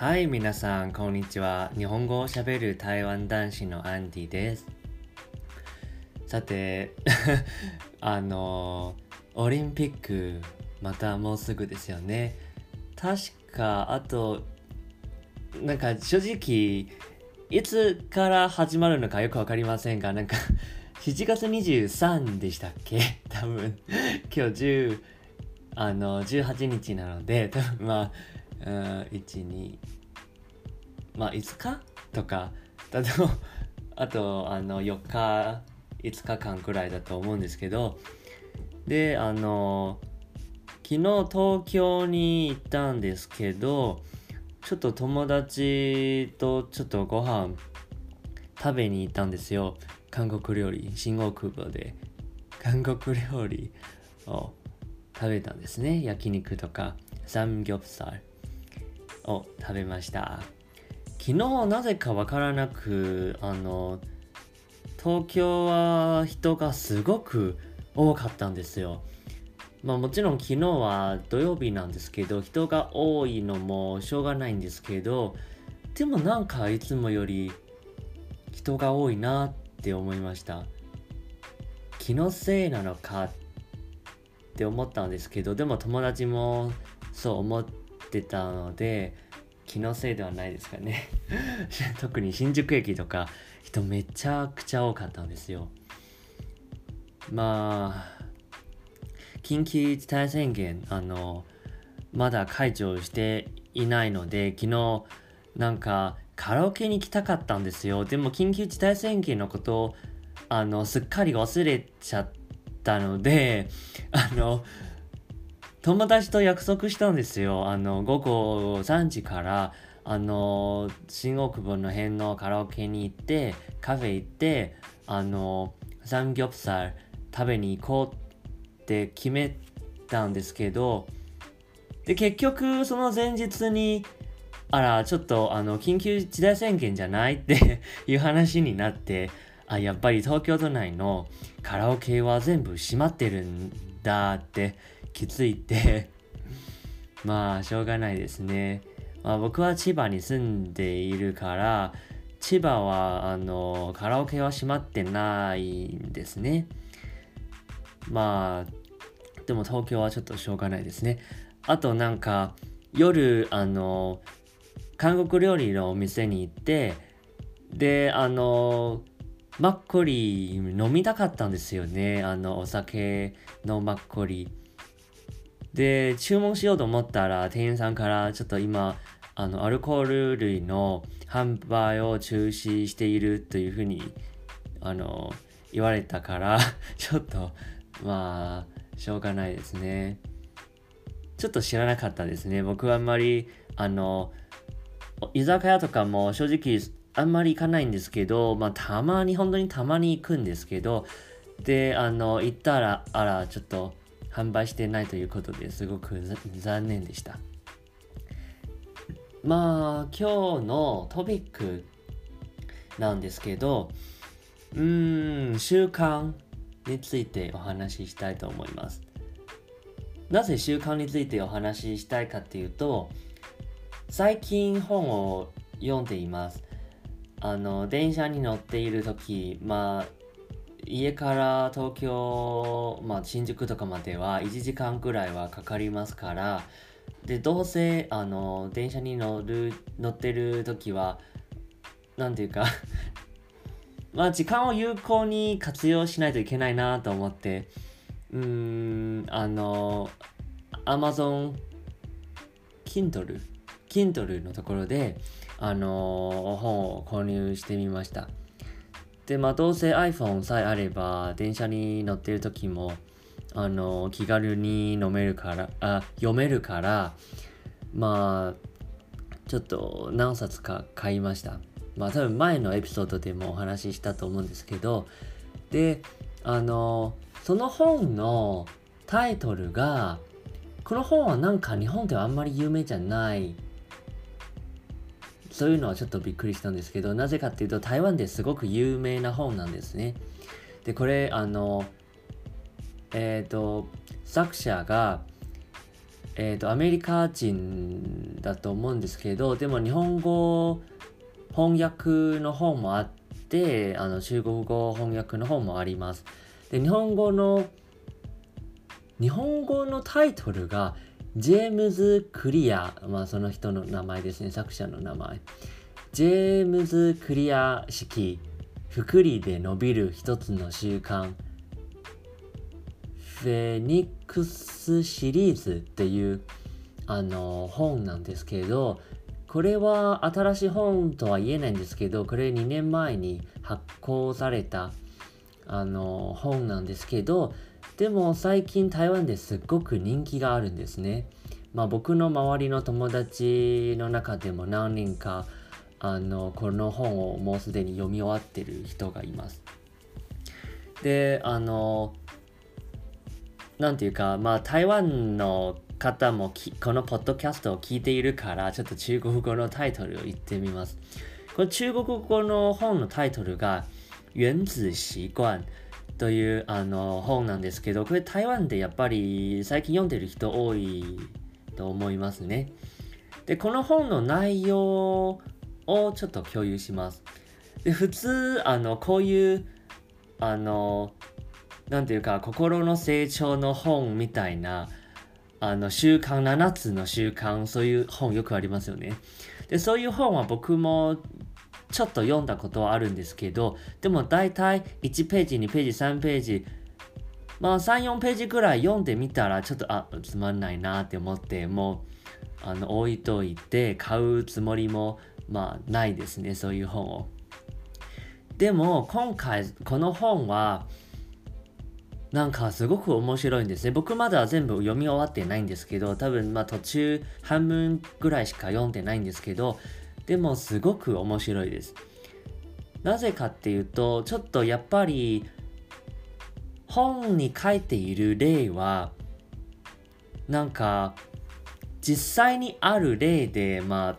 はい、皆さん、こんにちは。日本語をしゃべる台湾男子のアンディです。さて、あの、オリンピック、またもうすぐですよね。確か、あと、なんか正直、いつから始まるのかよくわかりませんが、なんか 7月23でしたっけ？多分、今日10、あの、18日なので、多分まあ、1、2、まあ5日とかだと あとあの4日5日間くらいだと思うんですけどであの昨日東京に行ったんですけどちょっと友達とちょっとご飯食べに行ったんですよ。韓国料理新大久保で。韓国料理を食べたんですね。焼肉とかサムギョプサルを食べました昨日なぜかわからなくあの東京は人がすごく多かったんですよ。まあもちろん昨日は土曜日なんですけど人が多いのもしょうがないんですけどでもなんかいつもより人が多いなって思いました気のせいなのかって思ったんですけどでも友達もそう思ってたので気のせいではないですかね。特に新宿駅とか人めちゃくちゃ多かったんですよ。まあ緊急事態宣言あのまだ解除していないので昨日なんかカラオケに行きたかったんですよ。でも緊急事態宣言のことをあのすっかり忘れちゃったのであの友達と約束したんですよ。あの、午後3時から、あの、新大久保の辺のカラオケに行って、カフェ行って、あの、サムギョプサル食べに行こうって決めたんですけど、で、結局、その前日に、あら、ちょっと、あの、緊急事態宣言じゃないって いう話になって、あ、やっぱり東京都内のカラオケは全部閉まってるんだって気づいて まあしょうがないですね。まあ、僕は千葉に住んでいるから千葉はあのカラオケは閉まってないんですね。まあでも東京はちょっとしょうがないですね。あとなんか夜あの韓国料理のお店に行ってであのマッコリ飲みたかったんですよねあのお酒のマッコリで、注文しようと思ったら、店員さんからちょっと今、あの、アルコール類の販売を中止しているというふうに、あの、言われたから ちょっと、まあ、しょうがないですね。ちょっと知らなかったですね。僕はあんまり、あの、居酒屋とかも正直あんまり行かないんですけど、まあ、たまに、本当にたまに行くんですけど、で、あの、行ったら、あら、ちょっと、販売してないということですごく残念でした。まあ今日のトピックなんですけどうーん習慣についてお話ししたいと思います。なぜ習慣についてお話ししたいかっていうと最近本を読んでいます。あの電車に乗っている時まあ家から東京、まあ、新宿とかまでは1時間くらいはかかりますからでどうせあの電車に乗る乗ってる時は何ていうか まあ時間を有効に活用しないといけないなと思ってうーんあの Amazon Kindle Kindle のところであの本を購入してみました。で、まあ、どうせ iPhone さえあれば、電車に乗ってる時も、あの、気軽に飲めるから、あ、読めるから、まあ、ちょっと何冊か買いました。まあ、多分前のエピソードでもお話ししたと思うんですけど、で、あの、その本のタイトルが、この本はなんか日本ではあんまり有名じゃないそういうのはちょっとびっくりしたんですけど、なぜかっていうと台湾ですごく有名な本なんですね。で、これ、あの、えっ、ー、と、作者が、えーと、アメリカ人だと思うんですけどでも日本語翻訳の本もあってあの中国語翻訳の本もありますで日本語の日本語のタイトルがジェームズ・クリア、まあその人の名前ですね、作者の名前。ジェームズ・クリア式、福利で伸びる一つの習慣。フェニックスシリーズっていうあの本なんですけど、これは新しい本とは言えないんですけど、これ2年前に発行されたあの本なんですけど、でも最近台湾ですっごく人気があるんですね。まあ僕の周りの友達の中でも何人かあのこの本をもうすでに読み終わってる人がいます。で、あの、なんていうか、まあ台湾の方もこのポッドキャストを聞いているからちょっと中国語のタイトルを言ってみます。この中国語の本のタイトルが原子習慣というあの本なんですけど、これ台湾でやっぱり最近読んでる人多いと思いますね。で、この本の内容をちょっと共有します。で、普通、あの、こういう、あの、なんていうか、心の成長の本みたいな、あの、習慣、7つの習慣、そういう本よくありますよね。で、そういう本は僕もちょっと読んだことはあるんですけど、でも大体1ページ、2ページ、3ページ、まあ3、4ページくらい読んでみたら、ちょっと、あ、つまんないなって思って、もう、あの、置いといて、買うつもりも、まあ、ないですね、そういう本を。でも、今回、この本は、なんかすごく面白いんですね。僕まだ全部読み終わってないんですけど、多分まあ途中半分ぐらいしか読んでないんですけど、でもすごく面白いです。なぜかっていうと、ちょっとやっぱり本に書いている例は、なんか実際にある例で、ま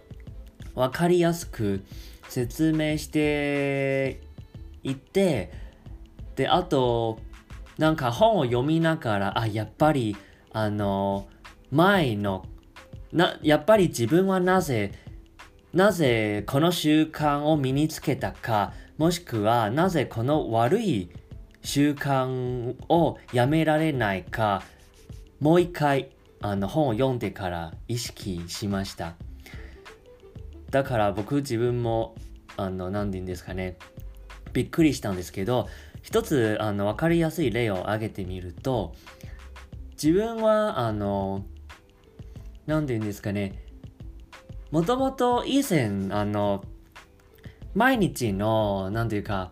あ、わかりやすく説明していって、で、あと、なんか本を読みながら、あ、やっぱり、あの、前の、な、やっぱり自分はなぜなぜこの習慣を身につけたか、もしくはなぜこの悪い習慣をやめられないか、もう一回あの本を読んでから意識しました。だから僕自分も、あの、何て言うんですかね、びっくりしたんですけど、一つあの分かりやすい例を挙げてみると、自分はあの、何て言うんですかね、もともと以前、あの、毎日の、なんていうか、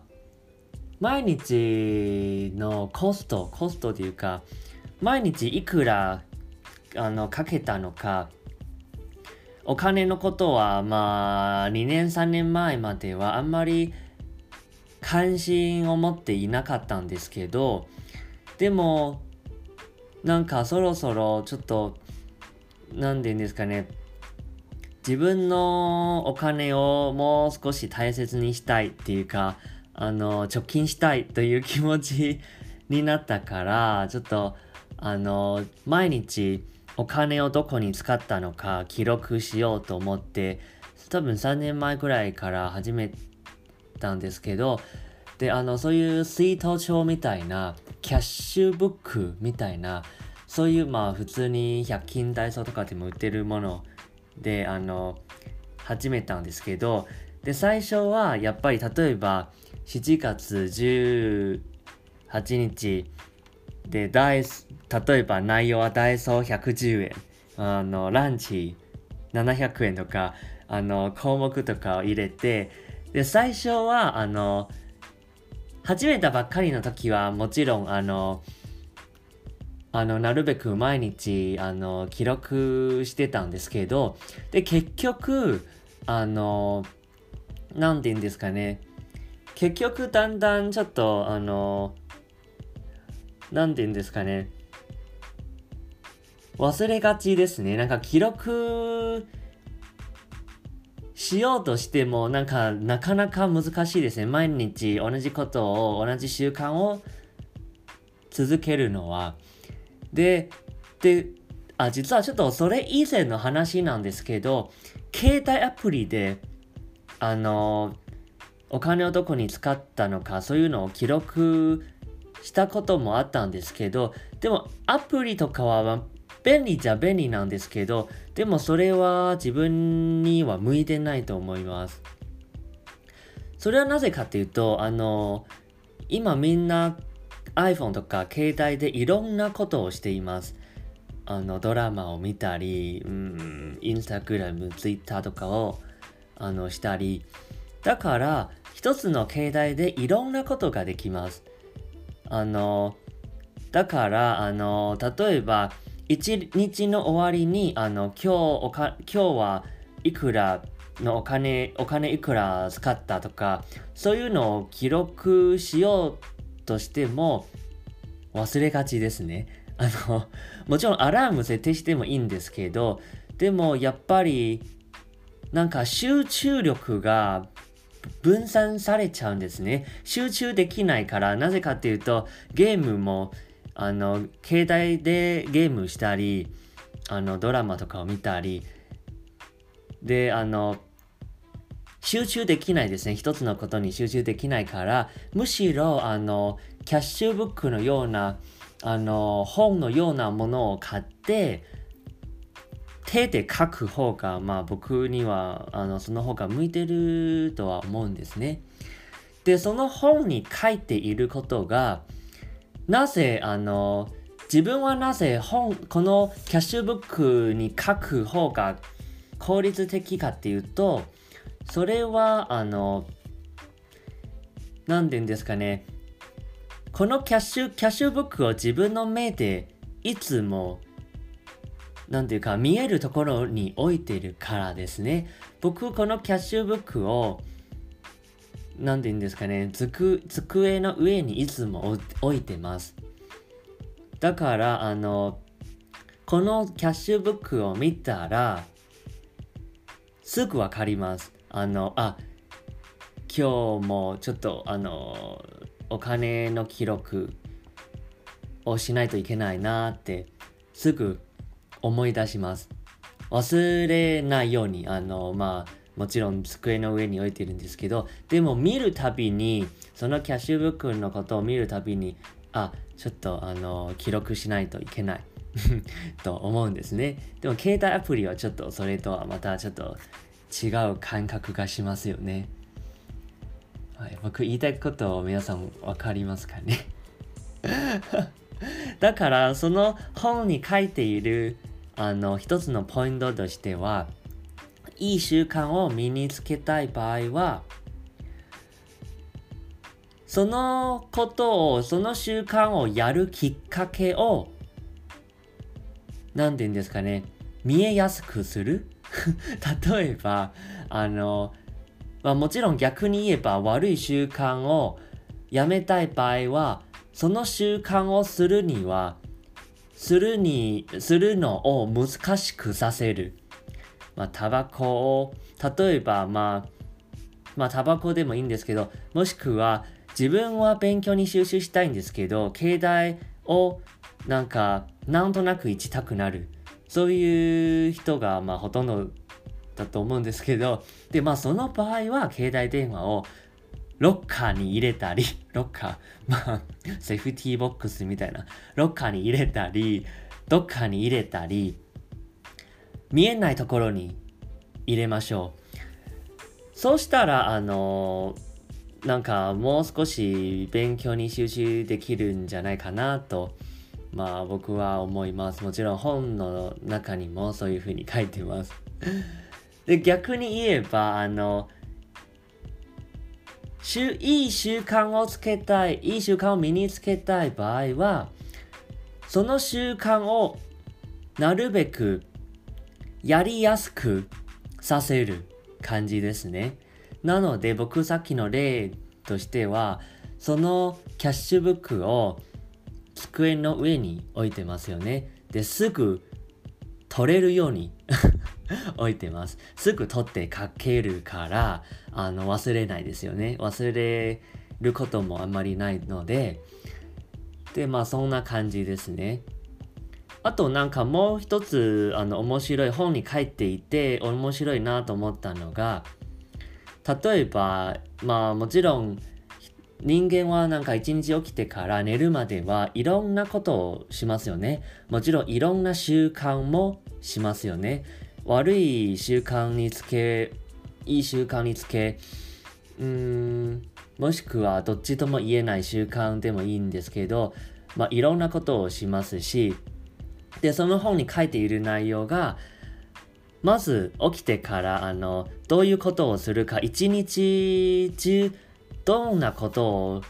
毎日のコスト、コストというか、毎日いくら、あの、かけたのか、お金のことは、まあ、2年、3年前まではあんまり関心を持っていなかったんですけど、でも、なんかそろそろちょっと、なんて言うんですかね、自分のお金をもう少し大切にしたいっていうか、あの、貯金したいという気持ちになったから、ちょっと、あの、毎日お金をどこに使ったのか記録しようと思って、多分3年前くらいから始めたんですけど、で、あの、そういう水筒帳みたいな、キャッシュブックみたいな、そういうまあ普通に100均ダイソーとかでも売ってるものであの始めたんですけどで最初はやっぱり例えば7月18日でダイ例えば内容はダイソー110円。あのランチ700円とかあの項目とかを入れてで最初はあの始めたばっかりの時はもちろんあのあの、なるべく毎日、あの、記録してたんですけど、で、結局、あの、なんて言うんですかね。結局、だんだんちょっと、あの、なんて言うんですかね。忘れがちですね。なんか記録しようとしても、なんか、なかなか難しいですね。毎日同じことを、同じ習慣を続けるのは。で、で、あ、実はちょっとそれ以前の話なんですけど、携帯アプリで、あの、お金をどこに使ったのか、そういうのを記録したこともあったんですけど、でもアプリとかは便利じゃ便利なんですけど、でもそれは自分には向いてないと思います。それはなぜかっていうと、あの、今みんな iPhone とか携帯でいろんなことをしています。あの、ドラマを見たり、インスタグラム、ツイッターとかをあのしたり。だから、一つの携帯でいろんなことができます。あの、だから、あの、例えば、一日の終わりに、あの、今日おか、今日はいくらのお金、お金いくら使ったとか、そういうのを記録しようとしても、忘れがちですね。あの、もちろんアラーム設定してもいいんですけど、でもやっぱり、なんか集中力が分散されちゃうんですね。集中できないから、なぜかっていうと、ゲームも、あの、携帯でゲームしたり、あの、ドラマとかを見たり、で、あの、集中できないですね。一つのことに集中できないから、むしろ、あの、キャッシュブックのような、あの、本のようなものを買って、手で書く方が、まあ僕には、あの、その方が向いてるとは思うんですね。で、その本に書いていることが、なぜ、あの、自分はなぜ本、このキャッシュブックに書く方が効率的かっていうと、それは、あの、何て言うんですかね、このキャッシュ、キャッシュブックを自分の目でいつもなんていうか、見えるところに置いてるからですね。僕、このキャッシュブックを、なんて言うんですかね、机の上にいつも置いてます。だから、あの、このキャッシュブックを見たら、すぐわかります。あの、あ、今日もちょっと、あの、お金の記録をしないといけないなって、すぐ思い出します。忘れないように、あの、まあ、もちろん机の上に置いてるんですけど、でも見るたびに、そのキャッシュブックのことを見るたびに、あ、ちょっとあの、記録しないといけない と思うんですね。でも携帯アプリはちょっとそれとはまたちょっと違う感覚がしますよね。はい、僕言いたいことを皆さん分かりますかね？だからその本に書いているあの一つのポイントとしてはいい習慣を身につけたい場合はそのことをその習慣をやるきっかけを何て言うんですかね？見えやすくする。例えばあの、まあ、もちろん逆に言えば悪い習慣をやめたい場合はその習慣をするにはするに、するのを難しくさせる。まあ、タバコを、例えば、まあ、まあ、タバコでもいいんですけど、もしくは、自分は勉強に収集したいんですけど、携帯を、なんか、なんとなく行きたくなる。そういう人が、まあ、ほとんどだと思うんですけど、で、まあ、その場合は、携帯電話をロッカーに入れたり、ロッカー、まあ、セーフティーボックスみたいな、ロッカーに入れたり、どっかに入れたり、見えないところに入れましょう。そうしたら、あのなんかもう少し勉強に集中できるんじゃないかなと、まあ僕は思います。もちろん本の中にもそういうふうに書いてます。で、逆に言えば、あの、いい習慣をつけたい、いい習慣を身につけたい場合は、その習慣をなるべくやりやすくさせる感じですね。なので僕さっきの例としては、そのキャッシュブックを机の上に置いてますよね。で、すぐ取れるように 置いてます。すぐ取って書けるから、あの、忘れないですよね。忘れることもあんまりないので、で、まあそんな感じですね。あとなんかもう一つあの面白い本に書いていて面白いなと思ったのが例えばまあもちろん人間はなんか一日起きてから寝るまではいろんなことをしますよね。もちろんいろんな習慣もしますよね。悪い習慣につけ、いい習慣につけ、うん、もしくはどっちとも言えない習慣でもいいんですけど、まあいろんなことをしますし、で、その本に書いている内容が、まず起きてからあのどういうことをするか一日中どんなことを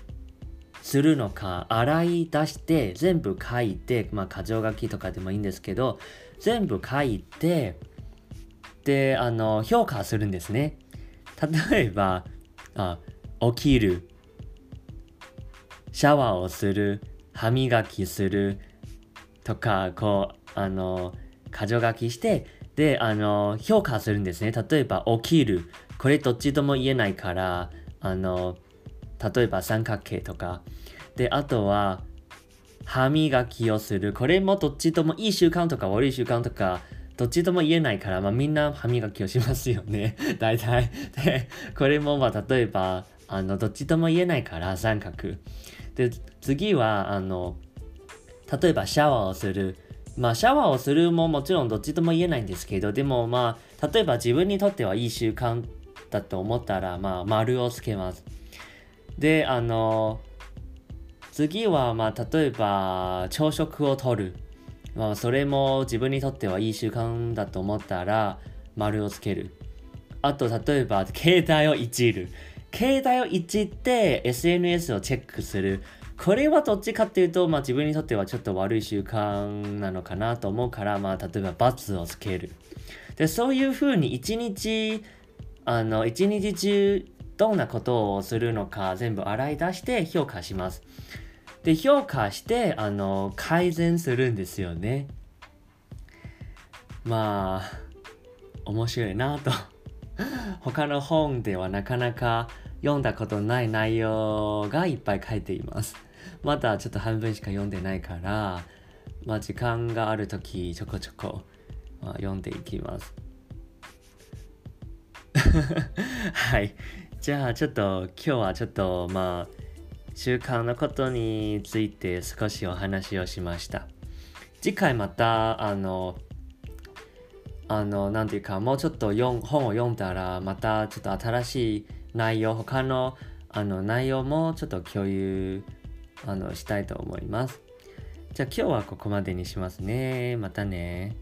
するのか洗い出して全部書いてまあ箇条書きとかでもいいんですけど全部書いてであの評価するんですね。例えばあ起きる。シャワーをする。歯磨きする。とかこうあの箇条書きしてであの評価するんですね。例えば起きる。これどっちとも言えないからあの例えば三角形とか。であとは歯磨きをする。これもどっちともいい習慣とか悪い習慣とかどっちとも言えないから、まあ、みんな歯磨きをしますよね。大体。でこれもまあ例えばあのどっちとも言えないから三角。で次はあの例えばシャワーをする。まあシャワーをするももちろんどっちとも言えないんですけどでもまあ例えば自分にとってはいい習慣だと思ったらまあ丸をつけます。であの次はまあ例えば朝食をとる。まあそれも自分にとってはいい習慣だと思ったら丸をつける。あと例えば携帯をいじる。携帯をいじって SNS をチェックする。これはどっちかっていうと、まあ、自分にとってはちょっと悪い習慣なのかなと思うから、まあ、例えば罰をつける。でそういうふうに一日あの一日中どんなことをするのか全部洗い出して評価します。で評価してあの改善するんですよね。まあ面白いなと。他の本ではなかなか読んだことない内容がいっぱい書いています。まだちょっと半分しか読んでないからまあ時間がある時ちょこちょこ、あ、読んでいきます。はい。じゃあちょっと今日はちょっとまあ習慣のことについて少しお話をしました。次回またあのあのなんていうかもうちょっと本を読んだらまたちょっと新しい内容他のあの内容もちょっと共有あのしたいと思います。じゃあ今日はここまでにしますね。またね。